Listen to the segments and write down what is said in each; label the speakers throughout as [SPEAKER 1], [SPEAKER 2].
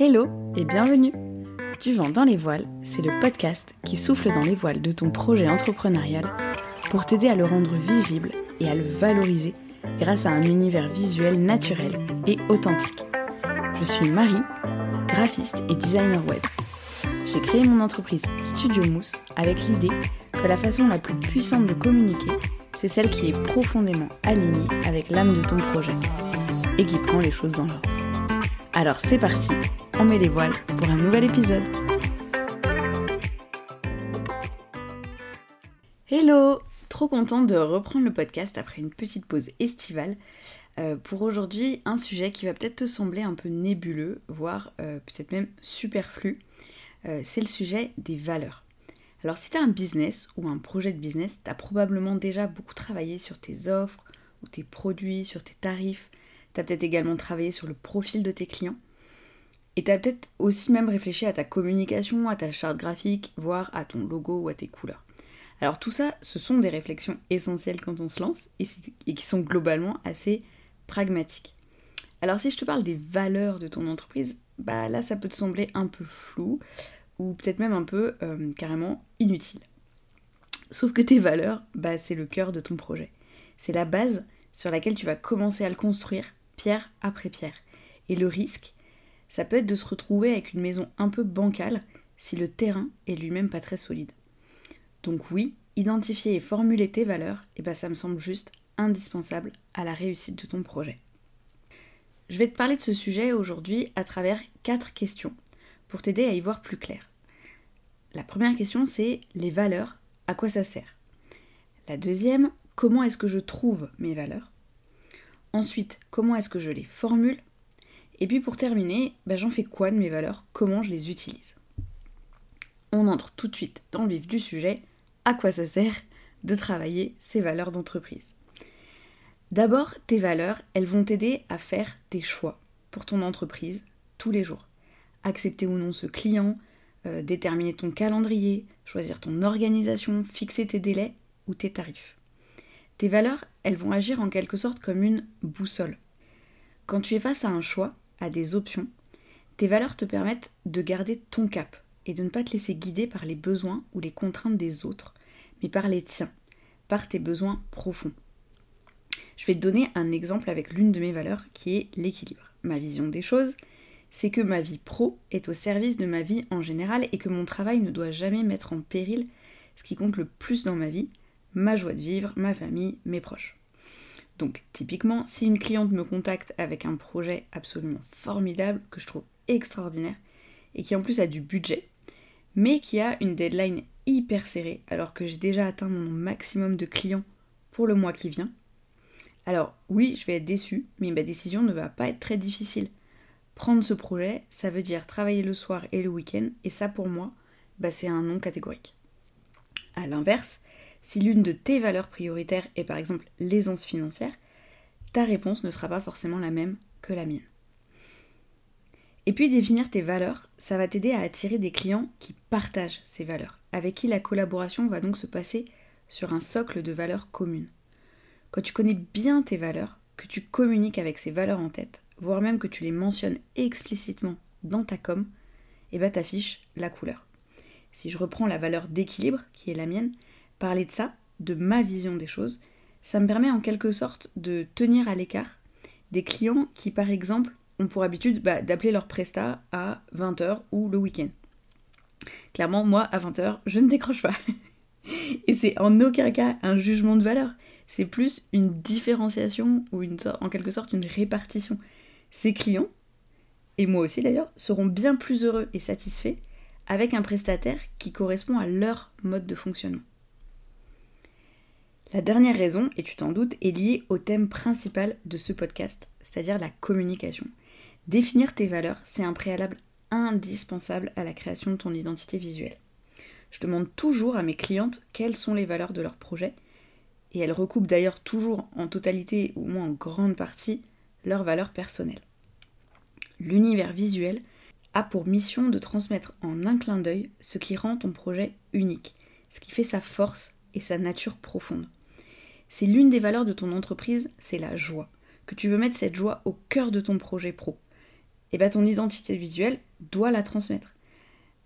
[SPEAKER 1] Hello et bienvenue Du vent dans les voiles, c'est le podcast qui souffle dans les voiles de ton projet entrepreneurial pour t'aider à le rendre visible et à le valoriser grâce à un univers visuel naturel et authentique. Je suis Marie, graphiste et designer web. J'ai créé mon entreprise Studio Mousse avec l'idée que la façon la plus puissante de communiquer, c'est celle qui est profondément alignée avec l'âme de ton projet et qui prend les choses dans l'ordre. Alors c'est parti, on met les voiles pour un nouvel épisode. Hello Trop contente de reprendre le podcast après une petite pause estivale. Euh, pour aujourd'hui, un sujet qui va peut-être te sembler un peu nébuleux, voire euh, peut-être même superflu. Euh, c'est le sujet des valeurs. Alors si tu as un business ou un projet de business, tu as probablement déjà beaucoup travaillé sur tes offres ou tes produits, sur tes tarifs, tu as peut-être également travaillé sur le profil de tes clients. Et tu as peut-être aussi même réfléchi à ta communication, à ta charte graphique, voire à ton logo ou à tes couleurs. Alors tout ça, ce sont des réflexions essentielles quand on se lance et, qui sont globalement assez pragmatiques. Alors si je te parle des valeurs de ton entreprise, bah là ça peut te sembler un peu flou ou peut-être même un peu euh, carrément inutile. Sauf que tes valeurs, bah, c'est le cœur de ton projet. C'est la base sur laquelle tu vas commencer à le construire pierre après pierre. Et le risque, ça peut être de se retrouver avec une maison un peu bancale si le terrain est lui-même pas très solide. Donc oui, identifier et formuler tes valeurs, et eh ben ça me semble juste indispensable à la réussite de ton projet. Je vais te parler de ce sujet aujourd'hui à travers quatre questions pour t'aider à y voir plus clair. La première question c'est les valeurs, à quoi ça sert? La deuxième, comment est-ce que je trouve mes valeurs? Ensuite, comment est-ce que je les formule Et puis pour terminer, ben, j'en fais quoi de mes valeurs? Comment je les utilise? On entre tout de suite dans le vif du sujet. À quoi ça sert de travailler ces valeurs d'entreprise? D'abord, tes valeurs, elles vont t'aider à faire tes choix pour ton entreprise tous les jours. Accepter ou non ce client, euh, déterminer ton calendrier, choisir ton organisation, fixer tes délais ou tes tarifs. Tes valeurs, elles vont agir en quelque sorte comme une boussole. Quand tu es face à un choix, à des options, tes valeurs te permettent de garder ton cap et de ne pas te laisser guider par les besoins ou les contraintes des autres, mais par les tiens, par tes besoins profonds. Je vais te donner un exemple avec l'une de mes valeurs qui est l'équilibre. Ma vision des choses, c'est que ma vie pro est au service de ma vie en général et que mon travail ne doit jamais mettre en péril ce qui compte le plus dans ma vie, ma joie de vivre, ma famille, mes proches. Donc typiquement, si une cliente me contacte avec un projet absolument formidable, que je trouve extraordinaire, et qui en plus a du budget, mais qui a une deadline hyper serrée, alors que j'ai déjà atteint mon maximum de clients pour le mois qui vient, alors oui, je vais être déçue, mais ma décision ne va pas être très difficile. Prendre ce projet, ça veut dire travailler le soir et le week-end, et ça pour moi, bah, c'est un non catégorique. A l'inverse, si l'une de tes valeurs prioritaires est par exemple l'aisance financière, ta réponse ne sera pas forcément la même que la mienne. Et puis définir tes valeurs, ça va t'aider à attirer des clients qui partagent ces valeurs, avec qui la collaboration va donc se passer sur un socle de valeurs communes. Quand tu connais bien tes valeurs, que tu communiques avec ces valeurs en tête, voire même que tu les mentionnes explicitement dans ta com, et eh ben, t'affiches la couleur. Si je reprends la valeur d'équilibre, qui est la mienne, parler de ça, de ma vision des choses, ça me permet en quelque sorte de tenir à l'écart des clients qui, par exemple, ont pour habitude bah, d'appeler leur presta à 20h ou le week-end. Clairement, moi, à 20h, je ne décroche pas. Et c'est en aucun cas un jugement de valeur. C'est plus une différenciation ou en quelque sorte une répartition. Ces clients, et moi aussi d'ailleurs, seront bien plus heureux et satisfaits avec un prestataire qui correspond à leur mode de fonctionnement. La dernière raison, et tu t'en doutes, est liée au thème principal de ce podcast, c'est-à-dire la communication. Définir tes valeurs, c'est un préalable indispensable à la création de ton identité visuelle. Je demande toujours à mes clientes quelles sont les valeurs de leur projet, et elles recoupent d'ailleurs toujours en totalité ou moins en grande partie leurs valeurs personnelles. L'univers visuel a pour mission de transmettre en un clin d'œil ce qui rend ton projet unique, ce qui fait sa force et sa nature profonde. C'est l'une des valeurs de ton entreprise, c'est la joie. Que tu veux mettre cette joie au cœur de ton projet pro. et bah ton identité visuelle doit la transmettre.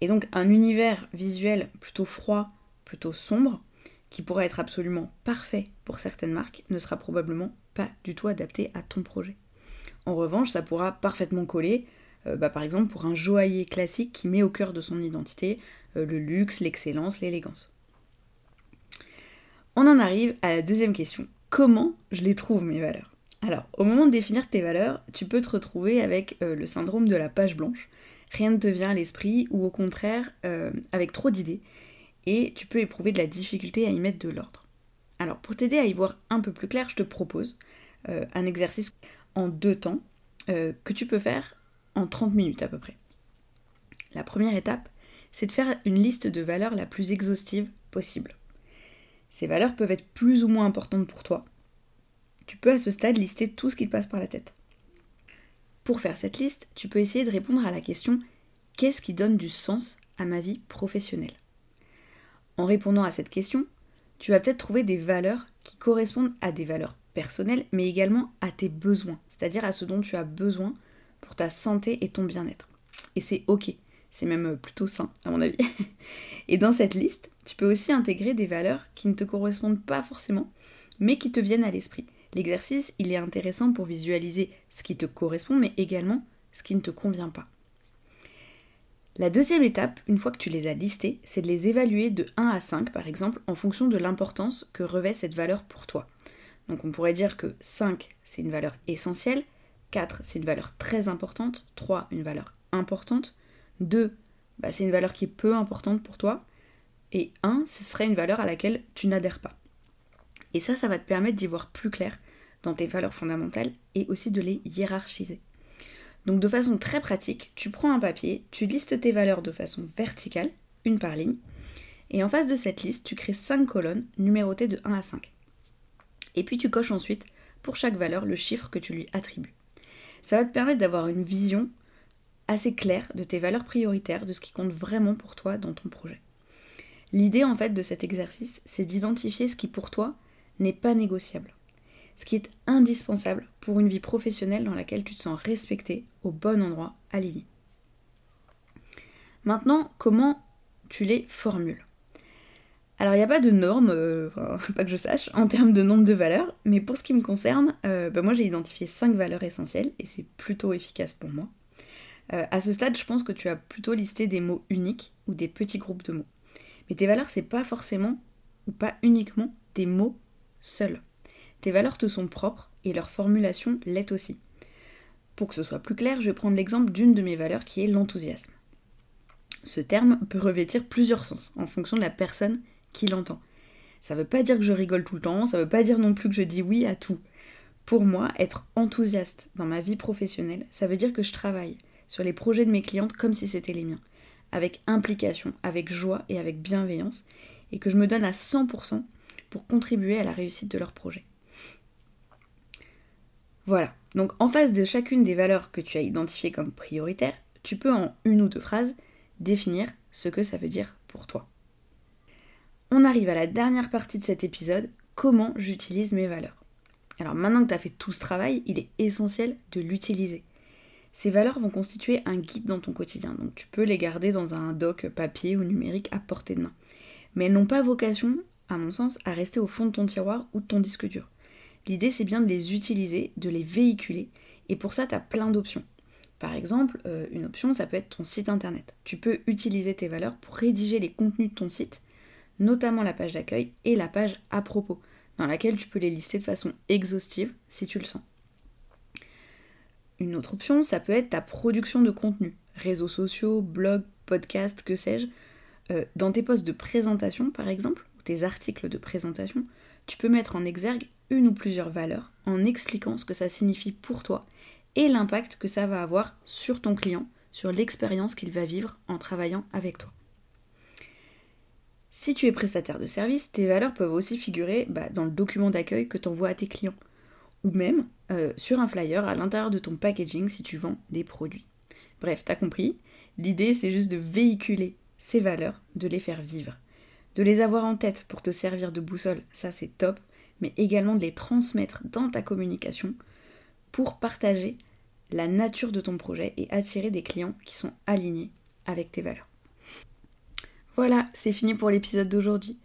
[SPEAKER 1] Et donc un univers visuel plutôt froid, plutôt sombre, qui pourrait être absolument parfait pour certaines marques, ne sera probablement pas du tout adapté à ton projet. En revanche, ça pourra parfaitement coller, euh, bah, par exemple pour un joaillier classique qui met au cœur de son identité euh, le luxe, l'excellence, l'élégance. On en arrive à la deuxième question. Comment je les trouve mes valeurs? Alors, au moment de définir tes valeurs, tu peux te retrouver avec euh, le syndrome de la page blanche. Rien ne te vient à l'esprit ou au contraire avec trop d'idées et tu peux éprouver de la difficulté à y mettre de l'ordre. Alors pour t'aider à y voir un peu plus clair, je te propose euh, un exercice en deux temps euh, que tu peux faire en 30 minutes à peu près. La première étape, c'est de faire une liste de valeurs la plus exhaustive possible. Ces valeurs peuvent être plus ou moins importantes pour toi. Tu peux à ce stade lister tout ce qui te passe par la tête. Pour faire cette liste, tu peux essayer de répondre à la question qu'est-ce qui donne du sens à ma vie professionnelle? En répondant à cette question, tu vas peut-être trouver des valeurs qui correspondent à des valeurs personnelles, mais également à tes besoins, c'est-à-dire à ce dont tu as besoin pour ta santé et ton bien-être. Et c'est ok, c'est même plutôt sain à mon avis. et dans cette liste, tu peux aussi intégrer des valeurs qui ne te correspondent pas forcément, mais qui te viennent à l'esprit. L'exercice, il est intéressant pour visualiser ce qui te correspond, mais également ce qui ne te convient pas. La deuxième étape, une fois que tu les as listées, c'est de les évaluer de 1 à 5 par exemple en fonction de l'importance que revêt cette valeur pour toi. Donc on pourrait dire que 5 c'est une valeur essentielle, 4 c'est une valeur très importante, 3 une valeur importante, 2 bah, c'est une valeur qui est peu importante pour toi, et 1 ce serait une valeur à laquelle tu n'adhères pas. Et ça, ça va te permettre d'y voir plus clair dans tes valeurs fondamentales et aussi de les hiérarchiser. Donc de façon très pratique, tu prends un papier, tu listes tes valeurs de façon verticale, une par ligne, et en face de cette liste, tu crées 5 colonnes numérotées de 1 à 5. Et puis tu coches ensuite pour chaque valeur le chiffre que tu lui attribues. Ça va te permettre d'avoir une vision assez claire de tes valeurs prioritaires, de ce qui compte vraiment pour toi dans ton projet. L'idée en fait de cet exercice, c'est d'identifier ce qui pour toi n'est pas négociable ce qui est indispensable pour une vie professionnelle dans laquelle tu te sens respecté, au bon endroit, aligné. Maintenant, comment tu les formules? Alors il n'y a pas de norme, euh, pas que je sache, en termes de nombre de valeurs, mais pour ce qui me concerne, euh, bah, moi j'ai identifié 5 valeurs essentielles et c'est plutôt efficace pour moi. Euh, à ce stade, je pense que tu as plutôt listé des mots uniques ou des petits groupes de mots. Mais tes valeurs, c'est pas forcément ou pas uniquement des mots seuls. Tes valeurs te sont propres et leur formulation l'est aussi. Pour que ce soit plus clair, je vais prendre l'exemple d'une de mes valeurs qui est l'enthousiasme. Ce terme peut revêtir plusieurs sens en fonction de la personne qui l'entend. Ça veut pas dire que je rigole tout le temps, ça veut pas dire non plus que je dis oui à tout. Pour moi, être enthousiaste dans ma vie professionnelle, ça veut dire que je travaille sur les projets de mes clientes comme si c'était les miens, avec implication, avec joie et avec bienveillance, et que je me donne à 100% pour contribuer à la réussite de leurs projets. Voilà, donc en face de chacune des valeurs que tu as identifiées comme prioritaires, tu peux en une ou deux phrases définir ce que ça veut dire pour toi. On arrive à la dernière partie de cet épisode, comment j'utilise mes valeurs. Alors maintenant que tu as fait tout ce travail, il est essentiel de l'utiliser. Ces valeurs vont constituer un guide dans ton quotidien, donc tu peux les garder dans un doc papier ou numérique à portée de main. Mais elles n'ont pas vocation, à mon sens, à rester au fond de ton tiroir ou de ton disque dur. L'idée, c'est bien de les utiliser, de les véhiculer, et pour ça, tu as plein d'options. Par exemple, euh, une option, ça peut être ton site internet. Tu peux utiliser tes valeurs pour rédiger les contenus de ton site, notamment la page d'accueil et la page à propos, dans laquelle tu peux les lister de façon exhaustive si tu le sens. Une autre option, ça peut être ta production de contenu, réseaux sociaux, blogs, podcasts, que sais-je. Euh, dans tes postes de présentation, par exemple, ou tes articles de présentation, tu peux mettre en exergue une ou plusieurs valeurs en expliquant ce que ça signifie pour toi et l'impact que ça va avoir sur ton client, sur l'expérience qu'il va vivre en travaillant avec toi. Si tu es prestataire de service, tes valeurs peuvent aussi figurer bah, dans le document d'accueil que tu envoies à tes clients, ou même euh, sur un flyer à l'intérieur de ton packaging si tu vends des produits. Bref, t'as compris, l'idée c'est juste de véhiculer ces valeurs, de les faire vivre. De les avoir en tête pour te servir de boussole, ça c'est top, mais également de les transmettre dans ta communication pour partager la nature de ton projet et attirer des clients qui sont alignés avec tes valeurs. Voilà, c'est fini pour l'épisode d'aujourd'hui.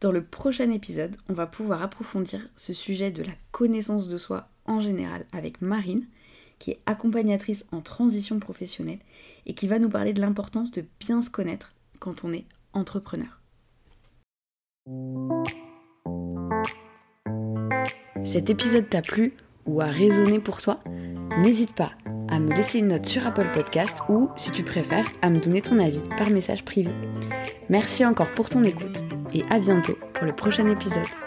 [SPEAKER 1] Dans le prochain épisode, on va pouvoir approfondir ce sujet de la connaissance de soi en général avec Marine, qui est accompagnatrice en transition professionnelle et qui va nous parler de l'importance de bien se connaître quand on est entrepreneur. Cet épisode t'a plu ou a résonné pour toi? N'hésite pas à me laisser une note sur Apple Podcast ou, si tu préfères, à me donner ton avis par message privé. Merci encore pour ton écoute et à bientôt pour le prochain épisode.